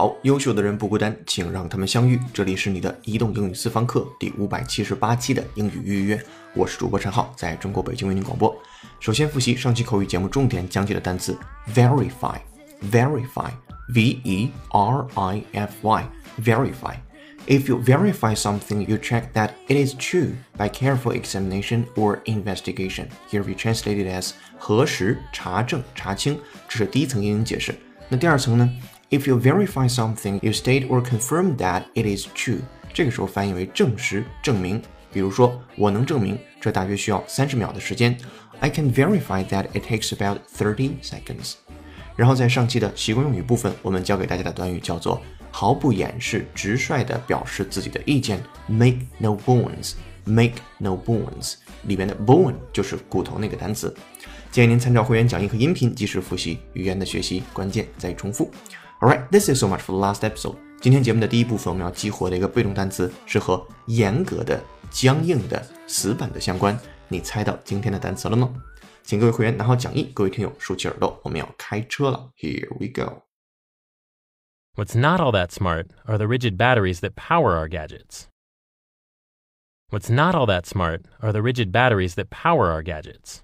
好，优秀的人不孤单，请让他们相遇。这里是你的移动英语私房课第五百七十八期的英语预约，我是主播陈浩，在中国北京为您广播。首先复习上期口语节目重点讲解的单词 verify，verify，v e r i f y，verify。If you verify something, you check that it is true by careful examination or investigation. Here we translate it as 核实、查证、查清，这是第一层英语解释。那第二层呢？If you verify something, you state or confirm that it is true. 这个时候翻译为证实、证明。比如说，我能证明这大约需要三十秒的时间。I can verify that it takes about thirty seconds. 然后在上期的习惯用语部分，我们教给大家的短语叫做毫不掩饰、直率地表示自己的意见，make no bones，make no bones。里边的 bone 就是骨头那个单词。建议您参照会员讲义和音频，及时复习语言的学习，关键在于重复。Alright, this is so much for the last episode。今天节目的第一部分，我们要激活的一个被动单词是和严格的、僵硬的、死板的相关。你猜到今天的单词了吗？请各位会员拿好讲义，各位听友竖起耳朵，我们要开车了。Here we go。 What's not all that smart are the rigid batteries that power our gadgets. What's not all that smart are the rigid batteries that power our gadgets.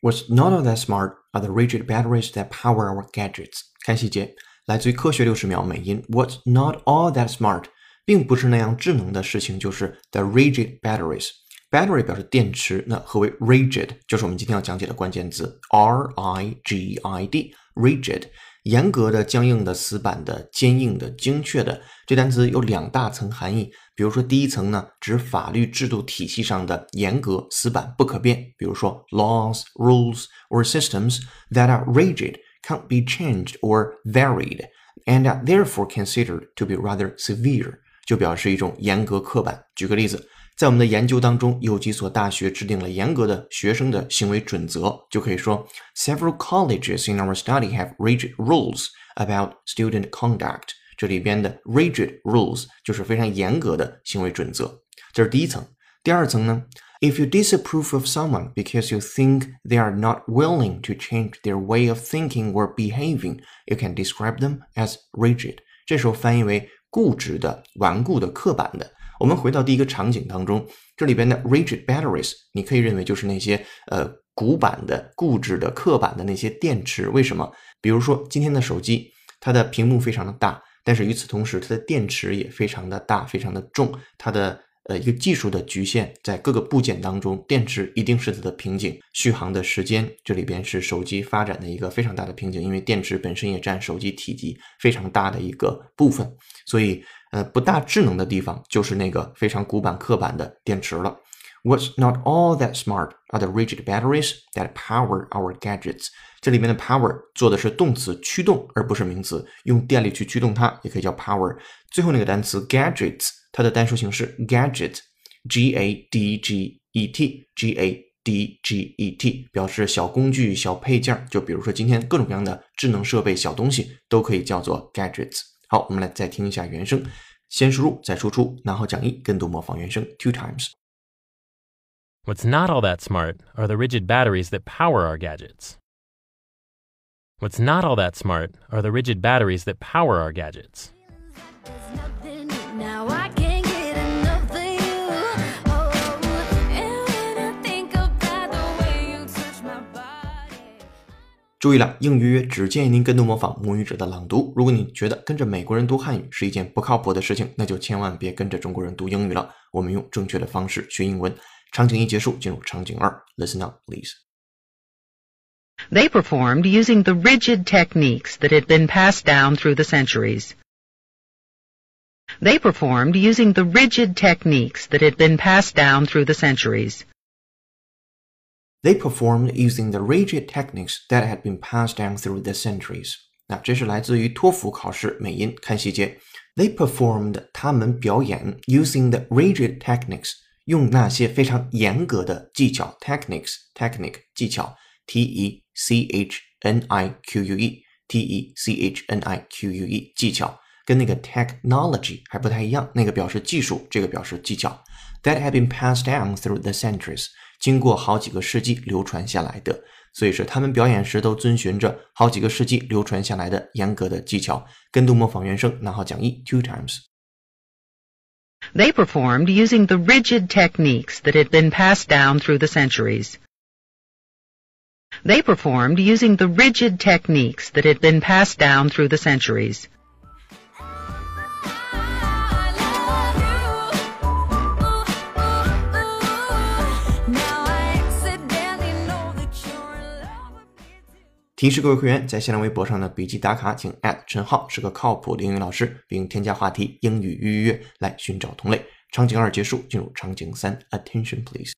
What's not all that smart are the rigid batteries that power our gadgets。看细节，来自于科学六十秒美音。What's not all that smart，并不是那样智能的事情，就是 the rigid batteries。Battery 表示电池，那何为 rigid？就是我们今天要讲解的关键词 R I G I D，rigid， 严格的、僵硬的、死板的、坚硬的、精确的。这单词有两大层含义。比如说，第一层呢，指法律制度体系上的严格、死板、不可变。比如说，laws, rules or systems that are rigid can't be changed or varied and are therefore considered to be rather severe，就表示一种严格、刻板。举个例子。在我们的研究当中，有几所大学制定了严格的学生的行为准则，就可以说，Several colleges in our study have rigid rules about student conduct。这里边的 rigid rules 就是非常严格的行为准则，这是第一层。第二层呢，If you disapprove of someone because you think they are not willing to change their way of thinking or behaving, you can describe them as rigid。这时候翻译为固执的、顽固的、刻板的。 我们回到第一个场景当中，这里边的 rigid batteries，你可以认为就是那些呃古板的、固执的、刻板的那些电池。为什么？比如说今天的手机，它的屏幕非常的大，但是与此同时，它的电池也非常的大、非常的重。它的呃一个技术的局限，在各个部件当中，电池一定是它的瓶颈。续航的时间，这里边是手机发展的一个非常大的瓶颈，因为电池本身也占手机体积非常大的一个部分，所以。呃，不大智能的地方就是那个非常古板刻板的电池了。What's not all that smart are the rigid batteries that power our gadgets。这里面的 power 做的是动词驱动，而不是名词，用电力去驱动它，也可以叫 power。最后那个单词 gadgets，它的单数形式 gadget，g a d g e t，g a d g e t，表示小工具、小配件。就比如说今天各种各样的智能设备、小东西都可以叫做 gadgets。好，我们来再听一下原声，先输入再输出，拿好讲义，跟读模仿原声 two times。 What's not all that smart are the rigid batteries that power our gadgets. What's not all that smart are the rigid batteries that power our gadgets. 注意了，英语约只建议您跟读模仿母语者的朗读。如果你觉得跟着美国人读汉语是一件不靠谱的事情，那就千万别跟着中国人读英语了。我们用正确的方式学英文。场景一结束，进入场景二，Listen up, please. They performed using the rigid techniques that had been passed down through the centuries. They performed using the rigid techniques that had been passed down through the centuries. They performed using the rigid techniques that had been passed down through the centuries. 那这是来自于托福考试美音，看细节。They performed 他们表演 using the rigid techniques 用那些非常严格的技巧 techniques technique 技巧 t e c h n i q u e t e c h n i q u e 技巧 跟那个 technology 还不太一样，那个表示技术，这个表示技巧。That have been passed down through the centuries， 经过好几个世纪流传下来的。所以说，他们表演时都遵循着好几个世纪流传下来的严格的技巧。跟读模仿原声，拿好讲义 two times。 They performed using the rigid techniques that had been passed down through the centuries. They performed using the rigid techniques that had been passed down through the centuries. 提示各位会员，在新浪微博上的笔记打卡，请陈浩是个靠谱的英语老师，并添加话题“英语预约”来寻找同类。场景二结束，进入场景三，Attention please。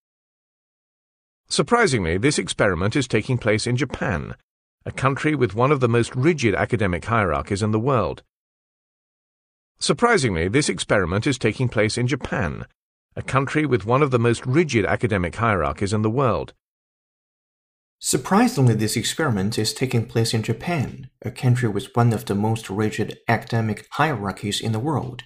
Surprisingly, this experiment is taking place in Japan, a country with one of the most rigid academic hierarchies in the world. Surprisingly, this experiment is taking place in Japan, a country with one of the most rigid academic hierarchies in the world. Surprisingly, this experiment is taking place in Japan, a country with one of the most rigid academic hierarchies in the world.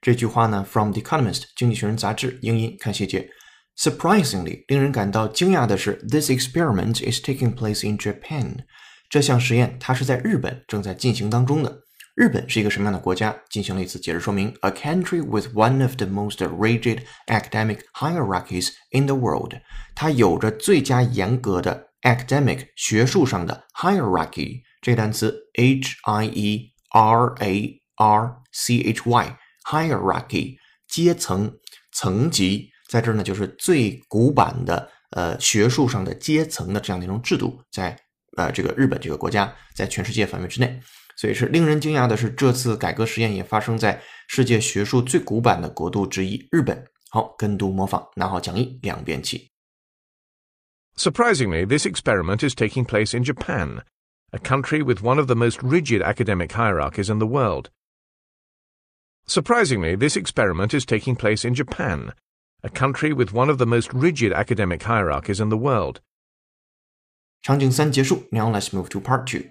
这句话呢，from The Economist 经济学人杂志英音看细节。Surprisingly，令人感到惊讶的是，this experiment is taking place in Japan。这项实验它是在日本正在进行当中的。日本是一个什么样的国家？进行了一次解释说明：a country with one of the most rigid academic hierarchies in the world。它有着最佳严格的 academic 学术上的 hierarchy 这个单词 h i e r a r c h y hierarchy 阶层层级，在这儿呢就是最古板的呃学术上的阶层的这样的一种制度，在呃这个日本这个国家，在全世界范围之内，所以是令人惊讶的是，这次改革实验也发生在世界学术最古板的国度之一日本。好，跟读模仿，拿好讲义，两遍起。Surprisingly, this experiment is taking place in Japan, a country with one of the most rigid academic hierarchies in the world. Surprisingly, this experiment is taking place in Japan, a country with one of the most rigid academic hierarchies in the world. 场景三结束，Now let's move to part two。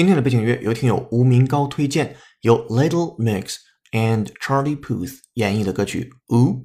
今天的背景乐由听友吴明高推荐，由 Little Mix and Charlie Puth 演绎的歌曲《Oops》。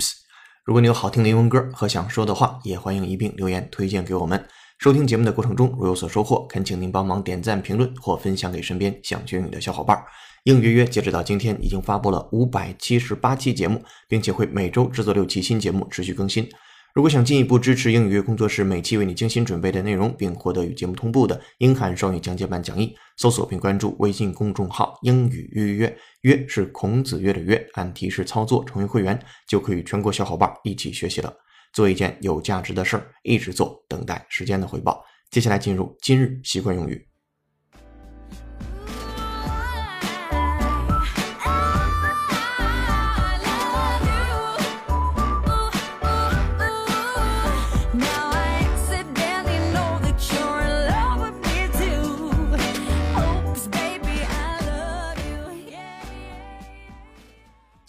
如果你有好听的英文歌和想说的话，也欢迎一并留言推荐给我们。收听节目的过程中，如有所收获，恳请您帮忙点赞、评论或分享给身边想学英语的小伙伴。应约约截止到今天已经发布了五百七十八期节目，并且会每周制作六期新节目，持续更新。如果想进一步支持英语约工作室每期为你精心准备的内容，并获得与节目同步的英汉双语讲解版讲义，搜索并关注微信公众号“英语约约”，约是孔子约的约，按提示操作成为会员，就可以与全国小伙伴一起学习了。做一件有价值的事儿，一直做，等待时间的回报。接下来进入今日习惯用语。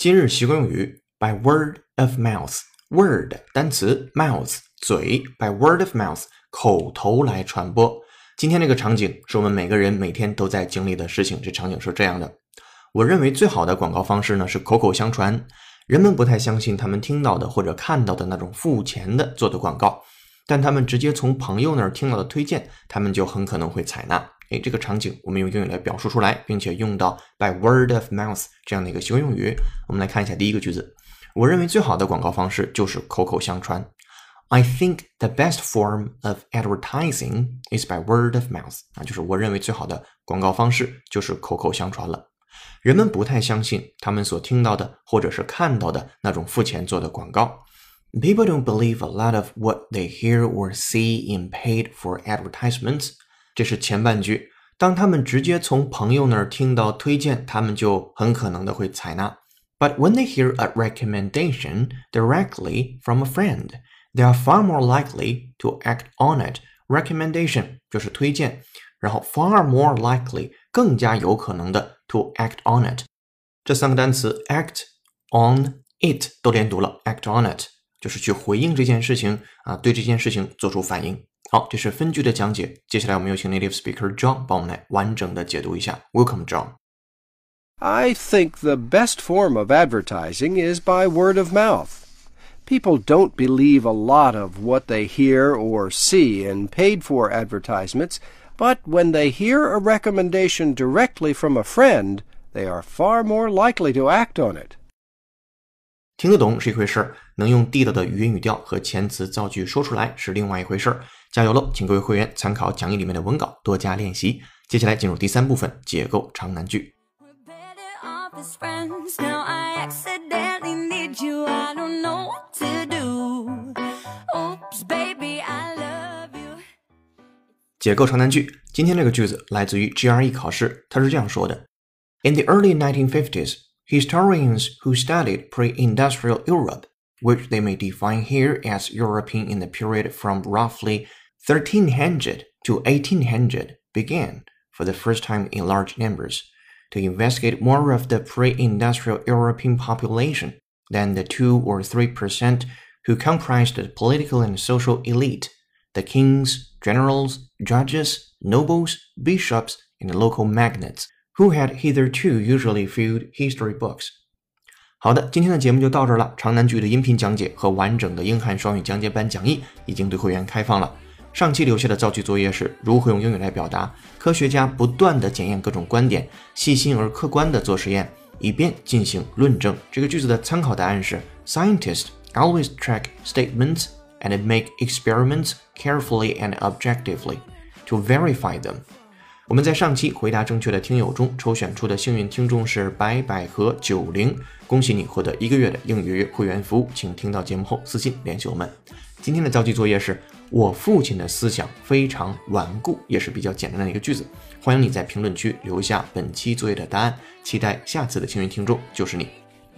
今日习惯用语 by word of mouth。word 单词 mouth 嘴 by word of mouth 口头来传播。今天这个场景是我们每个人每天都在经历的事情。这场景是这样的：我认为最好的广告方式呢是口口相传。人们不太相信他们听到的或者看到的那种付钱的做的广告，但他们直接从朋友那儿听到的推荐，他们就很可能会采纳。诶，这个场景我们用英语来表述出来，并且用到 by word of mouth 这样的一个习惯用语。我们来看一下第一个句子。我认为最好的广告方式就是口口相传。I think the best form of advertising is by word of mouth。啊，就是我认为最好的广告方式就是口口相传了。人们不太相信他们所听到的或者是看到的那种付钱做的广告。People don't believe a lot of what they hear or see in paid for advertisements。这是前半句。当他们直接从朋友那儿听到推荐，他们就很可能的会采纳。But when they hear a recommendation directly from a friend, they are far more likely to act on it recommendation 就是推荐，然后 far more likely 更加有可能的 to act on it。这三个单词 act on it 都连读了，act on it 就是去回应这件事情啊，对这件事情做出反应。 好，这是分句的讲解。接下来我们有请 native speaker John 帮我们来完整的解读一下。Welcome, John. I think the best form of advertising is by word of mouth. People don't believe a lot of what they hear or see in paid for advertisements, but when they hear a recommendation directly from a friend, they are far more likely to act on it. 听得懂是一回事儿，能用地道的语音语调和遣词造句说出来是另外一回事儿。加油喽，请各位会员参考讲义里面的文稿，多加练习。接下来进入第三部分，解构长难句。解构长难句，今天这个句子来自于 GRE 考试，它是这样说的：In the early 1950s, historians who studied pre-industrial Europe, which they may define here as European in the period from roughly 1300 to 1800, began, for the first time in large numbers, to investigate more of the pre-industrial European population than the 2 or 3 percent who comprised the political and social elite the kings, generals, judges, nobles, bishops, and local magnates, who had hitherto usually filled history books. 好的，今天的节目就到这儿了。长难句的音频讲解和完整的英汉双语讲解版讲义已经对会员开放了。上期留下的造句作业是如何用英语来表达。科学家不断地检验各种观点，细心而客观地做实验，以便进行论证。这个句子的参考答案是：Scientists always track statements and make experiments carefully and objectively to verify them. 我们在上期回答正确的听友中抽选出的幸运听众是白百合九零，恭喜你获得一个月的英语会员服务，请听到节目后私信联系我们。今天的造句作业是我父亲的思想非常顽固，也是比较简单的一个句子。欢迎你在评论区留下本期作业的答案，期待下次的幸运听众就是你。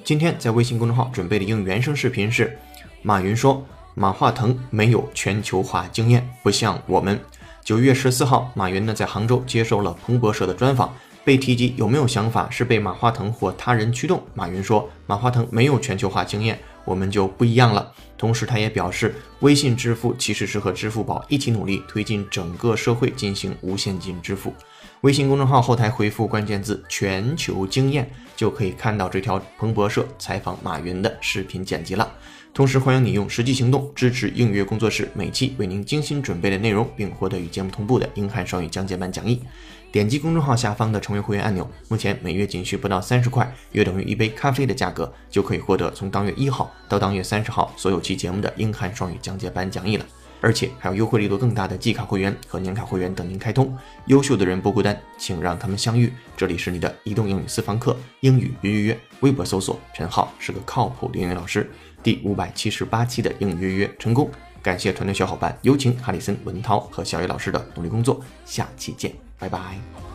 今天在微信公众号准备的英语原声视频是马云说马化腾没有全球化经验，不像我们。九月十四号，马云呢在杭州接受了彭博社的专访，被提及有没有想法是被马化腾或他人驱动。马云说，马化腾没有全球化经验，我们就不一样了。同时，他也表示，微信支付其实是和支付宝一起努力推进整个社会进行无现金支付。微信公众号后台回复关键字“全球经验”，就可以看到这条彭博社采访马云的视频剪辑了。同时，欢迎你用实际行动支持应约工作室每期为您精心准备的内容，并获得与节目同步的英汉双语讲解版讲义。点击公众号下方的成为会员按钮，目前每月仅需不到三十块，约等于一杯咖啡的价格，就可以获得从当月一号到当月三十号所有期节目的英汉双语讲解版讲义了。而且还有优惠力度更大的季卡会员和年卡会员等您开通。优秀的人不孤单，请让他们相遇。这里是你的移动英语私房课，英语约约约，微博搜索陈浩是个靠谱的英语老师。第五百七十八期的应约约成功，感谢团队小伙伴，有请哈里森、文涛和小野老师的努力工作。下期见，拜拜。